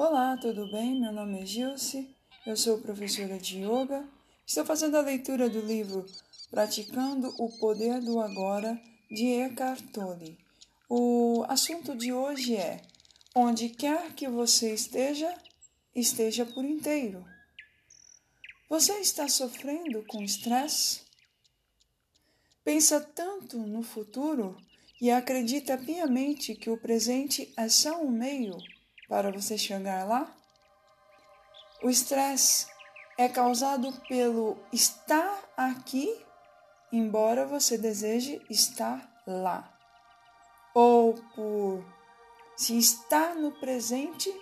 Olá, tudo bem? Meu nome é Gilce, eu sou professora de yoga. Estou fazendo a leitura do livro Praticando o Poder do Agora de Eckhart Tolle. O assunto de hoje é: onde quer que você esteja, esteja por inteiro. Você está sofrendo com estresse? Pensa tanto no futuro e acredita piamente que o presente é só um meio para você chegar lá? O estresse é causado pelo estar aqui, embora você deseje estar lá ou por se estar no presente,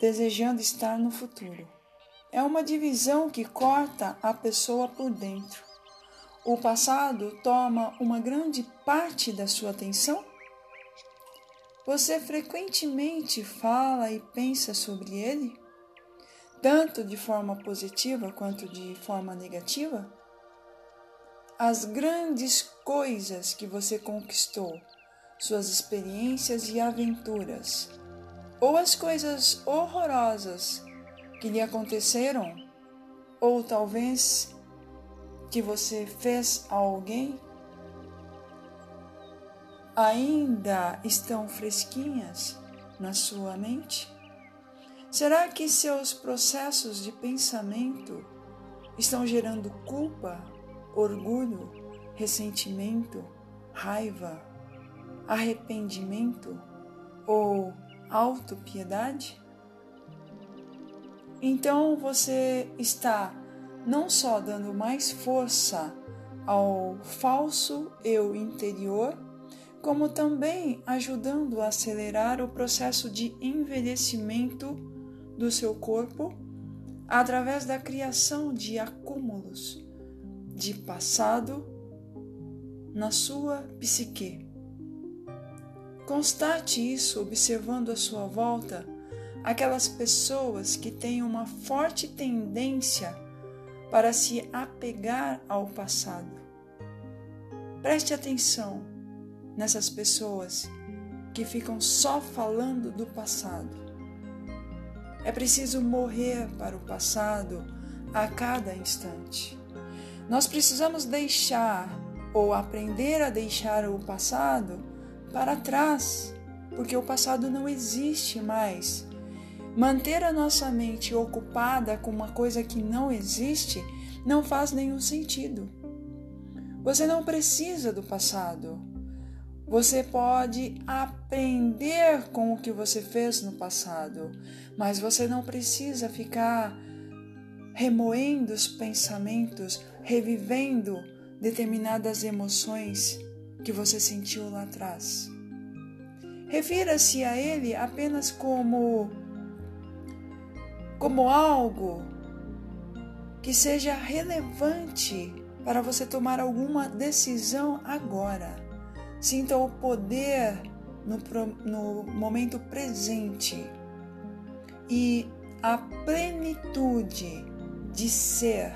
desejando estar no futuro. É uma divisão que corta a pessoa por dentro. O passado toma uma grande parte da sua atenção? Você frequentemente fala e pensa sobre ele? Tanto de forma positiva quanto de forma negativa? As grandes coisas que você conquistou suas experiências e aventuras, ou as coisas horrorosas que lhe aconteceram, ou talvez que você fez a alguém, ainda estão fresquinhas na sua mente? Será que seus processos de pensamento estão gerando culpa, orgulho, ressentimento, raiva, arrependimento ou autopiedade? Então você está não só dando mais força ao falso eu interior, como também ajudando a acelerar o processo de envelhecimento do seu corpo através da criação de acúmulos de passado na sua psique. Constate isso observando à sua volta aquelas pessoas que têm uma forte tendência para se apegar ao passado. Preste atenção nessas pessoas que ficam só falando do passado. É preciso morrer para o passado a cada instante. Nós precisamos deixar ou aprender a deixar o passado para trás, porque o passado não existe mais. Manter a nossa mente ocupada com uma coisa que não existe não faz nenhum sentido. Você não precisa do passado. Você pode aprender com o que você fez no passado, mas você não precisa ficar remoendo os pensamentos, revivendo determinadas emoções que você sentiu lá atrás. Refira-se a ele apenas como como algo que seja relevante para você tomar alguma decisão agora. Sinta o poder no, no momento presente e a plenitude de ser.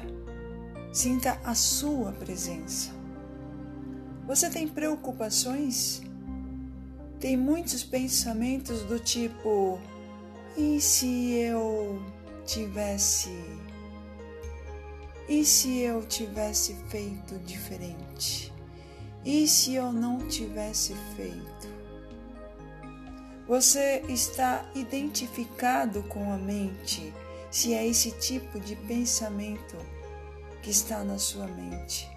Sinta a sua presença. Você tem preocupações? Tem muitos pensamentos do tipo: e se eu tivesse. E se eu tivesse feito diferente? E se eu não tivesse feito? Você está identificado com a mente se é esse tipo de pensamento que está na sua mente.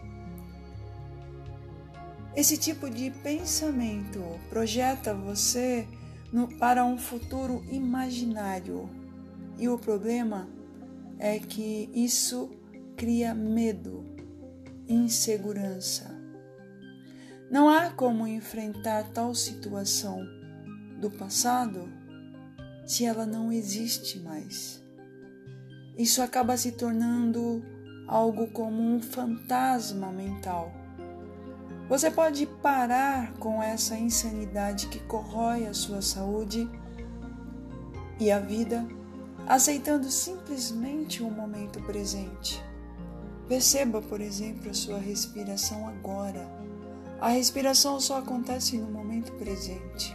Esse tipo de pensamento projeta você no, para um futuro imaginário. E o problema é que isso cria medo, insegurança. Não há como enfrentar tal situação do passado se ela não existe mais. Isso acaba se tornando algo como um fantasma mental você pode parar com essa insanidade que corrói a sua saúde e a vida, aceitando simplesmente o momento presente. Perceba, por exemplo, a sua respiração agora. A respiração só acontece no momento presente.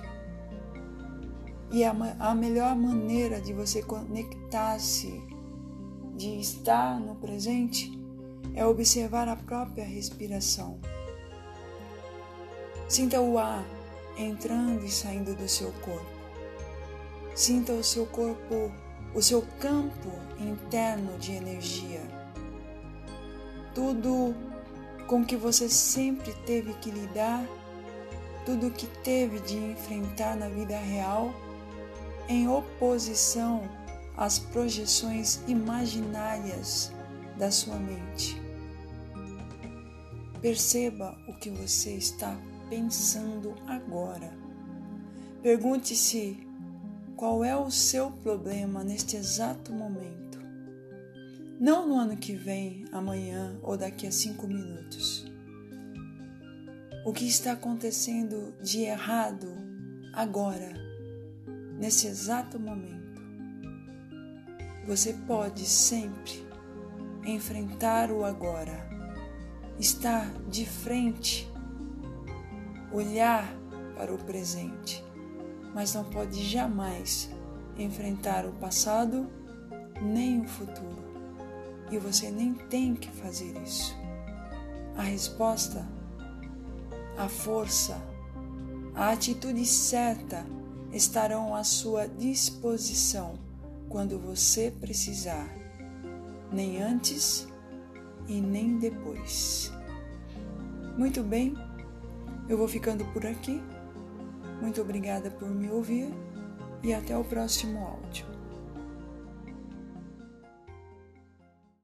E a, a melhor maneira de você conectar-se, de estar no presente, é observar a própria respiração. Sinta o ar entrando e saindo do seu corpo. Sinta o seu corpo, o seu campo interno de energia. Tudo com que você sempre teve que lidar, tudo que teve de enfrentar na vida real, em oposição às projeções imaginárias da sua mente. Perceba o que você está pensando agora. Pergunte-se qual é o seu problema neste exato momento. Não no ano que vem, amanhã ou daqui a cinco minutos. O que está acontecendo de errado agora, nesse exato momento? Você pode sempre enfrentar o agora, estar de frente olhar para o presente, mas não pode jamais enfrentar o passado nem o futuro. E você nem tem que fazer isso. A resposta, a força, a atitude certa estarão à sua disposição quando você precisar, nem antes e nem depois. Muito bem, eu vou ficando por aqui. Muito obrigada por me ouvir e até o próximo áudio.